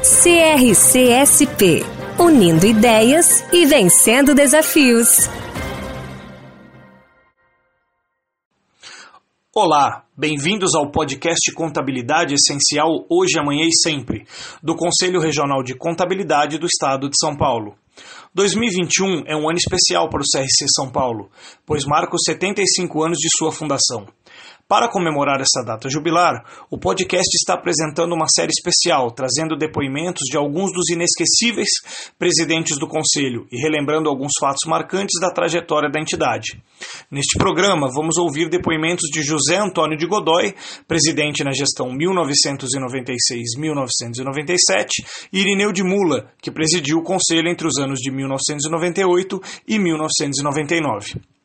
CRCSP Unindo ideias e vencendo desafios. Olá, bem-vindos ao podcast Contabilidade Essencial Hoje, Amanhã e Sempre, do Conselho Regional de Contabilidade do Estado de São Paulo. 2021 é um ano especial para o CRC São Paulo, pois marca os 75 anos de sua fundação. Para comemorar essa data jubilar, o podcast está apresentando uma série especial, trazendo depoimentos de alguns dos inesquecíveis presidentes do Conselho e relembrando alguns fatos marcantes da trajetória da entidade. Neste programa, vamos ouvir depoimentos de José Antônio de Godoy, presidente na gestão 1996-1997, e Irineu de Mula, que presidiu o Conselho entre os anos de 1998 e 1999.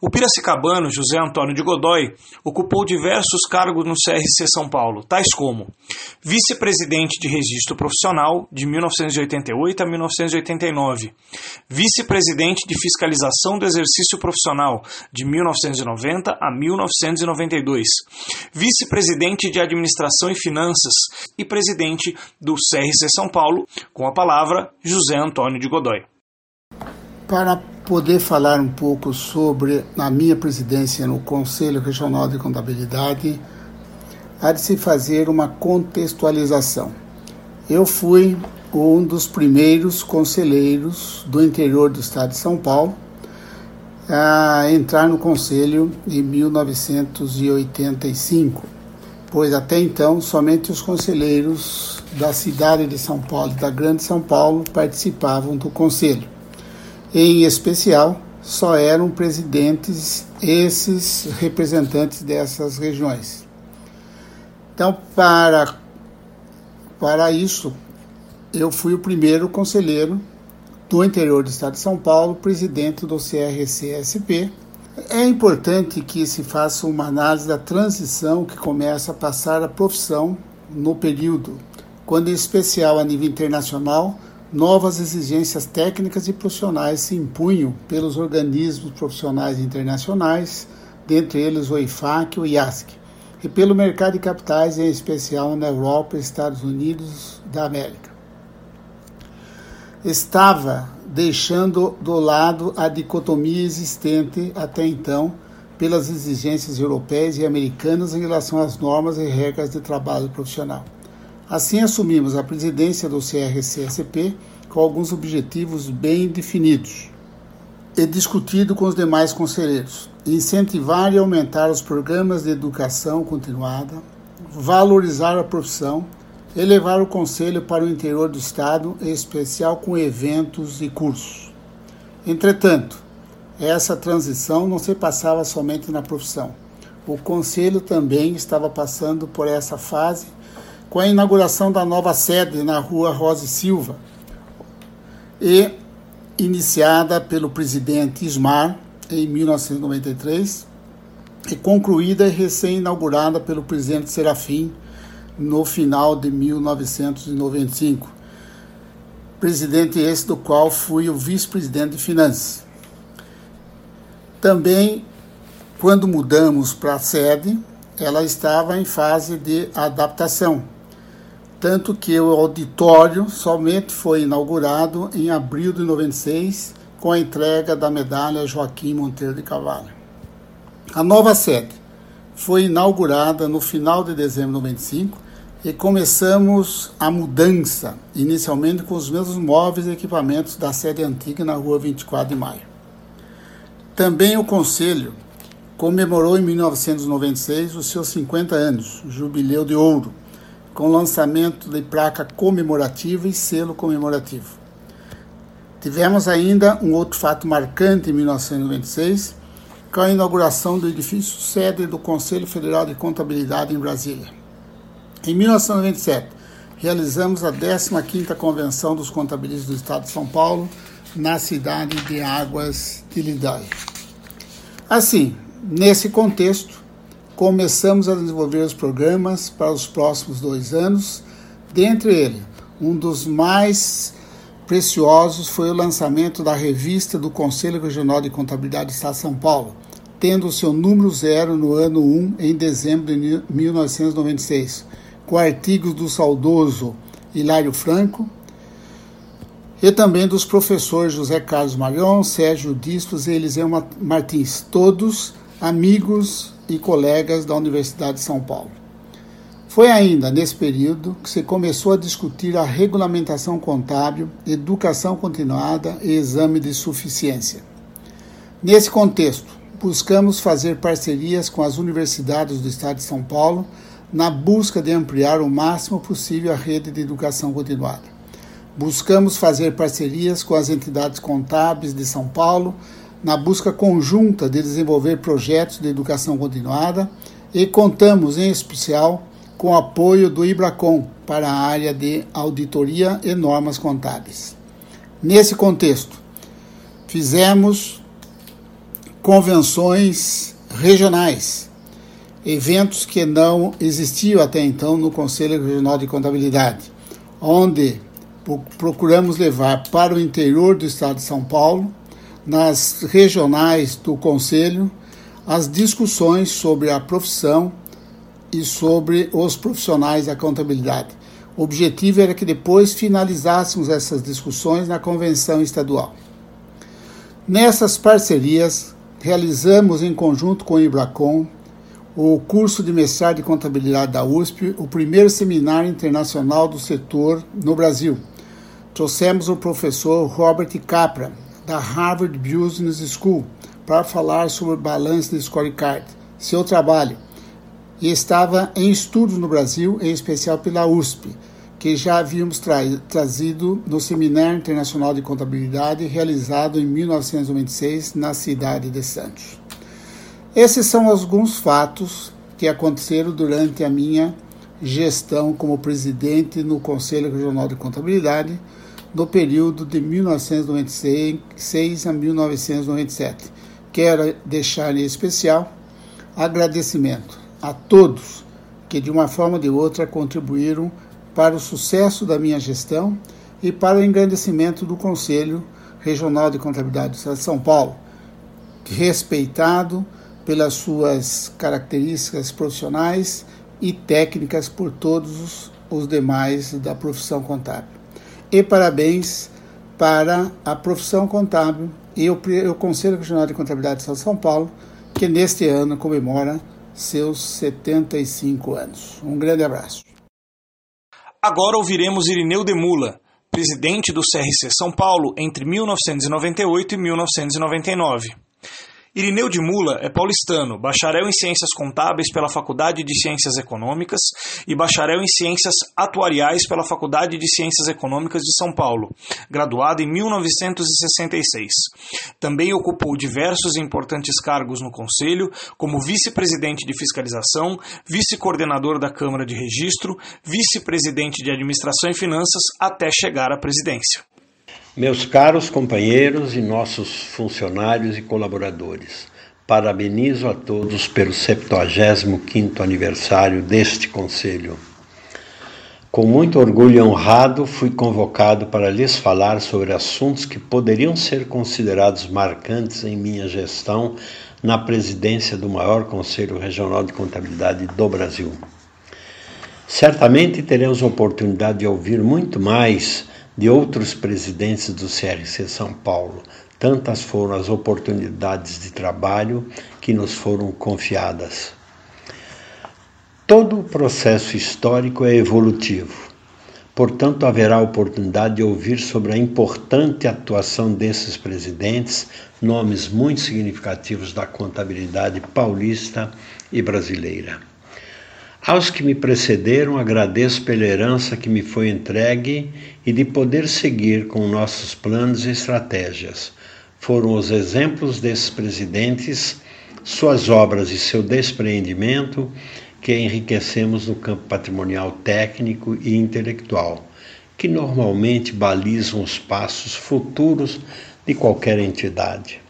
O piracicabano José Antônio de Godoy ocupou diversos cargos no CRC São Paulo, tais como vice-presidente de registro profissional de 1988 a 1989, vice-presidente de fiscalização do exercício profissional de 1990 a 1992, vice-presidente de administração e finanças e presidente do CRC São Paulo, com a palavra José Antônio de Godoy. Para poder falar um pouco sobre a minha presidência no Conselho Regional de Contabilidade, há de se fazer uma contextualização. Eu fui um dos primeiros conselheiros do interior do estado de São Paulo a entrar no conselho em 1985, pois até então somente os conselheiros da cidade de São Paulo e da Grande São Paulo participavam do conselho. Em especial, só eram presidentes esses representantes dessas regiões. Então, para, para isso, eu fui o primeiro conselheiro do interior do estado de São Paulo, presidente do CRCSP. É importante que se faça uma análise da transição que começa a passar a profissão no período, quando em especial a nível internacional novas exigências técnicas e profissionais se impunham pelos organismos profissionais internacionais, dentre eles o IFAC e o IASC, e pelo mercado de capitais, em especial na Europa e Estados Unidos da América. Estava deixando do lado a dicotomia existente até então pelas exigências europeias e americanas em relação às normas e regras de trabalho profissional. Assim, assumimos a presidência do CRCSP com alguns objetivos bem definidos e discutido com os demais conselheiros. Incentivar e aumentar os programas de educação continuada, valorizar a profissão, elevar o conselho para o interior do estado, em especial com eventos e cursos. Entretanto, essa transição não se passava somente na profissão. O conselho também estava passando por essa fase com a inauguração da nova sede na rua Rosa Silva e iniciada pelo presidente Ismar em 1993 e concluída e recém-inaugurada pelo presidente Serafim no final de 1995. Presidente esse do qual fui o vice-presidente de finanças. Também, quando mudamos para a sede, ela estava em fase de adaptação tanto que o auditório somente foi inaugurado em abril de 96 com a entrega da medalha Joaquim Monteiro de Carvalho. A nova sede foi inaugurada no final de dezembro de 95 e começamos a mudança, inicialmente com os mesmos móveis e equipamentos da sede antiga na rua 24 de maio. Também o Conselho comemorou em 1996 os seus 50 anos, jubileu de ouro, com lançamento de placa comemorativa e selo comemorativo. Tivemos ainda um outro fato marcante em 1996, com a inauguração do edifício sede do Conselho Federal de Contabilidade em Brasília. Em 1997, realizamos a 15ª Convenção dos Contabilistas do Estado de São Paulo na cidade de Águas de Lidóia. Assim, nesse contexto, começamos a desenvolver os programas para os próximos dois anos. Dentre eles, um dos mais preciosos foi o lançamento da revista do Conselho Regional de Contabilidade do Estado de São Paulo, tendo o seu número zero no ano 1, em dezembro de 1996 com artigos do saudoso Hilário Franco e também dos professores José Carlos Marion, Sérgio Dispos e Eliseu Martins, todos amigos e colegas da Universidade de São Paulo. Foi ainda nesse período que se começou a discutir a regulamentação contábil, educação continuada e exame de suficiência. Nesse contexto, buscamos fazer parcerias com as universidades do Estado de São Paulo na busca de ampliar o máximo possível a rede de educação continuada. Buscamos fazer parcerias com as entidades contábeis de São Paulo na busca conjunta de desenvolver projetos de educação continuada e contamos, em especial, com o apoio do IBRACOM para a área de auditoria e normas contábeis. Nesse contexto, fizemos convenções regionais eventos que não existiam até então no Conselho Regional de Contabilidade, onde procuramos levar para o interior do estado de São Paulo, nas regionais do Conselho, as discussões sobre a profissão e sobre os profissionais da contabilidade. O objetivo era que depois finalizássemos essas discussões na convenção estadual. Nessas parcerias, realizamos em conjunto com o Ibracom o curso de mestrado de contabilidade da USP, o primeiro seminário internacional do setor no Brasil. Trouxemos o professor Robert Capra, da Harvard Business School, para falar sobre balanço de scorecard, seu trabalho. E estava em estudos no Brasil, em especial pela USP, que já havíamos tra trazido no Seminário Internacional de Contabilidade realizado em 1996 na cidade de Santos. Esses são alguns fatos que aconteceram durante a minha gestão como presidente no Conselho Regional de Contabilidade no período de 1996 a 1997. Quero deixar em especial agradecimento a todos que de uma forma ou de outra contribuíram para o sucesso da minha gestão e para o engrandecimento do Conselho Regional de Contabilidade do Estado de São Paulo, respeitado pelas suas características profissionais e técnicas por todos os demais da profissão contábil. E parabéns para a profissão contábil e o, o Conselho Regional de Contabilidade de São Paulo, que neste ano comemora seus 75 anos. Um grande abraço. Agora ouviremos Irineu Demula, presidente do CRC São Paulo entre 1998 e 1999. Irineu de Mula é paulistano, bacharel em Ciências Contábeis pela Faculdade de Ciências Econômicas e bacharel em Ciências Atuariais pela Faculdade de Ciências Econômicas de São Paulo, graduado em 1966. Também ocupou diversos importantes cargos no Conselho, como vice-presidente de fiscalização, vice-coordenador da Câmara de Registro, vice-presidente de Administração e Finanças, até chegar à presidência. Meus caros companheiros e nossos funcionários e colaboradores, parabenizo a todos pelo 75º aniversário deste Conselho. Com muito orgulho e honrado, fui convocado para lhes falar sobre assuntos que poderiam ser considerados marcantes em minha gestão na presidência do maior Conselho Regional de Contabilidade do Brasil. Certamente teremos oportunidade de ouvir muito mais de outros presidentes do CRC São Paulo. Tantas foram as oportunidades de trabalho que nos foram confiadas. Todo o processo histórico é evolutivo. Portanto, haverá oportunidade de ouvir sobre a importante atuação desses presidentes, nomes muito significativos da contabilidade paulista e brasileira. Aos que me precederam, agradeço pela herança que me foi entregue e de poder seguir com nossos planos e estratégias. Foram os exemplos desses presidentes, suas obras e seu despreendimento que enriquecemos no campo patrimonial técnico e intelectual, que normalmente balizam os passos futuros de qualquer entidade.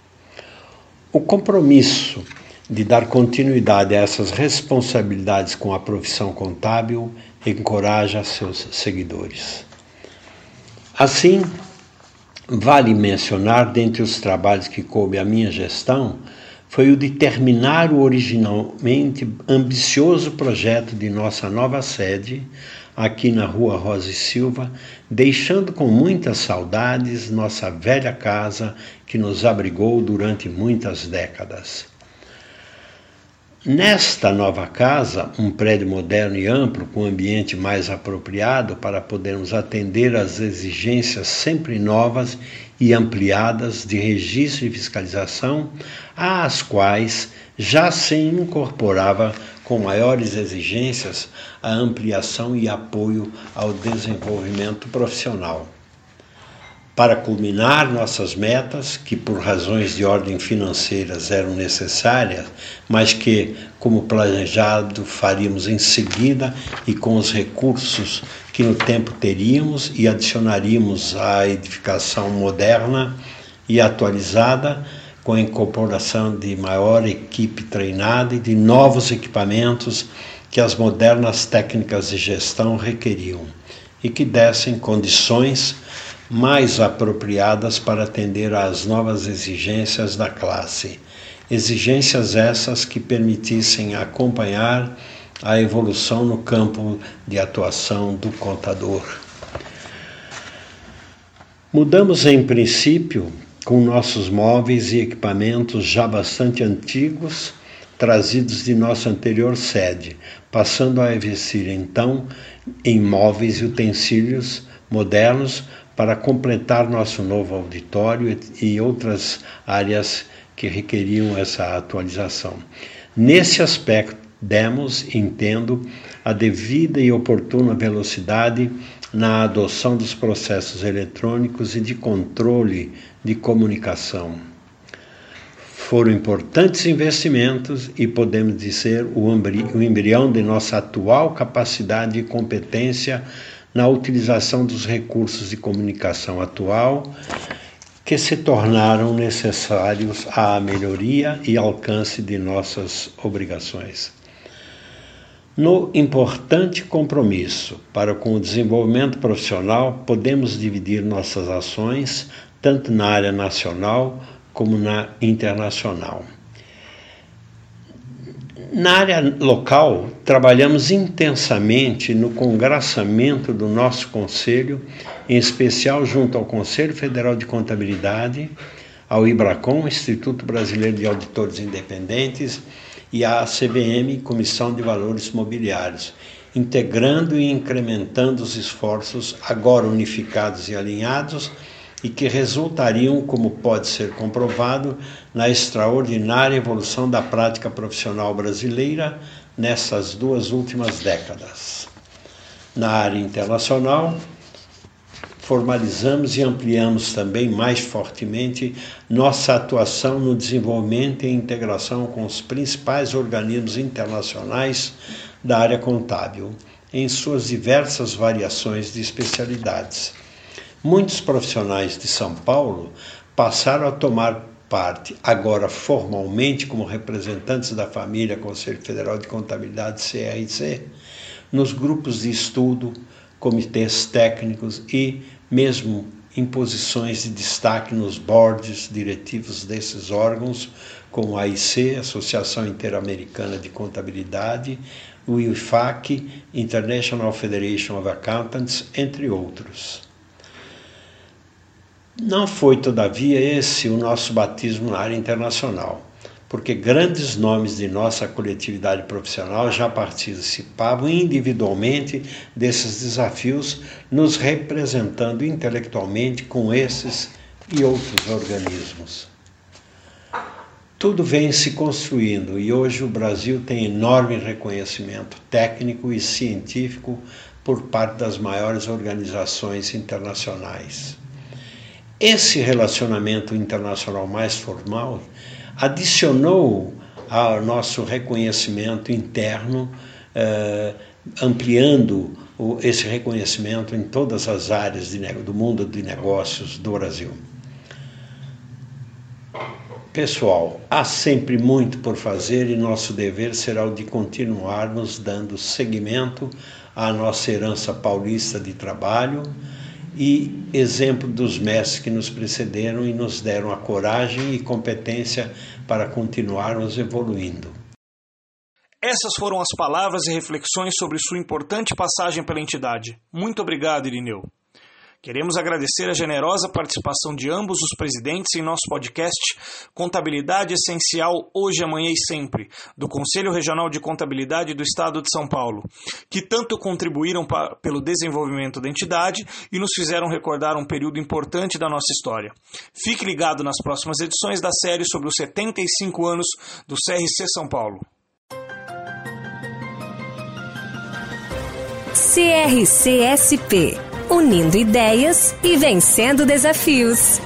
O compromisso de dar continuidade a essas responsabilidades com a profissão contábil encoraja seus seguidores. Assim, vale mencionar, dentre os trabalhos que coube à minha gestão, foi o de terminar o originalmente ambicioso projeto de nossa nova sede, aqui na Rua Rosa e Silva, deixando com muitas saudades nossa velha casa que nos abrigou durante muitas décadas. Nesta nova casa, um prédio moderno e amplo, com ambiente mais apropriado para podermos atender às exigências sempre novas e ampliadas de registro e fiscalização, às quais já se incorporava com maiores exigências a ampliação e apoio ao desenvolvimento profissional. Para culminar nossas metas, que por razões de ordem financeiras eram necessárias, mas que, como planejado, faríamos em seguida e com os recursos que no tempo teríamos e adicionaríamos à edificação moderna e atualizada, com a incorporação de maior equipe treinada e de novos equipamentos que as modernas técnicas de gestão requeriam e que dessem condições mais apropriadas para atender às novas exigências da classe. Exigências essas que permitissem acompanhar a evolução no campo de atuação do contador. Mudamos em princípio com nossos móveis e equipamentos já bastante antigos, trazidos de nossa anterior sede, passando a investir então em móveis e utensílios modernos para completar nosso novo auditório e outras áreas que requeriam essa atualização. Nesse aspecto, demos, entendo, a devida e oportuna velocidade na adoção dos processos eletrônicos e de controle de comunicação. Foram importantes investimentos e podemos dizer o embrião de nossa atual capacidade e competência na utilização dos recursos de comunicação atual que se tornaram necessários à melhoria e alcance de nossas obrigações. No importante compromisso para com o desenvolvimento profissional, podemos dividir nossas ações tanto na área nacional como na internacional. Na área local, trabalhamos intensamente no congraçamento do nosso Conselho, em especial junto ao Conselho Federal de Contabilidade, ao IBRACOM, Instituto Brasileiro de Auditores Independentes, e à CVM, Comissão de Valores Mobiliários, integrando e incrementando os esforços agora unificados e alinhados e que resultariam, como pode ser comprovado, na extraordinária evolução da prática profissional brasileira nessas duas últimas décadas. Na área internacional, formalizamos e ampliamos também mais fortemente nossa atuação no desenvolvimento e integração com os principais organismos internacionais da área contábil, em suas diversas variações de especialidades Muitos profissionais de São Paulo passaram a tomar parte, agora formalmente como representantes da família Conselho Federal de Contabilidade CRC, nos grupos de estudo, comitês técnicos e mesmo em posições de destaque nos boards diretivos desses órgãos, como a AIC, Associação Interamericana de Contabilidade, o IFAC, International Federation of Accountants, entre outros. Não foi, todavia, esse o nosso batismo na área internacional, porque grandes nomes de nossa coletividade profissional já participavam individualmente desses desafios, nos representando intelectualmente com esses e outros organismos. Tudo vem se construindo e hoje o Brasil tem enorme reconhecimento técnico e científico por parte das maiores organizações internacionais. Esse relacionamento internacional mais formal adicionou ao nosso reconhecimento interno uh, ampliando o, esse reconhecimento em todas as áreas de, do mundo de negócios do Brasil. Pessoal, há sempre muito por fazer e nosso dever será o de continuarmos dando seguimento à nossa herança paulista de trabalho e exemplo dos mestres que nos precederam e nos deram a coragem e competência para continuarmos evoluindo. Essas foram as palavras e reflexões sobre sua importante passagem pela entidade. Muito obrigado, Irineu. Queremos agradecer a generosa participação de ambos os presidentes em nosso podcast Contabilidade Essencial Hoje, Amanhã e Sempre, do Conselho Regional de Contabilidade do Estado de São Paulo, que tanto contribuíram para, pelo desenvolvimento da entidade e nos fizeram recordar um período importante da nossa história. Fique ligado nas próximas edições da série sobre os 75 anos do CRC São Paulo. CRCSP unindo ideias e vencendo desafios.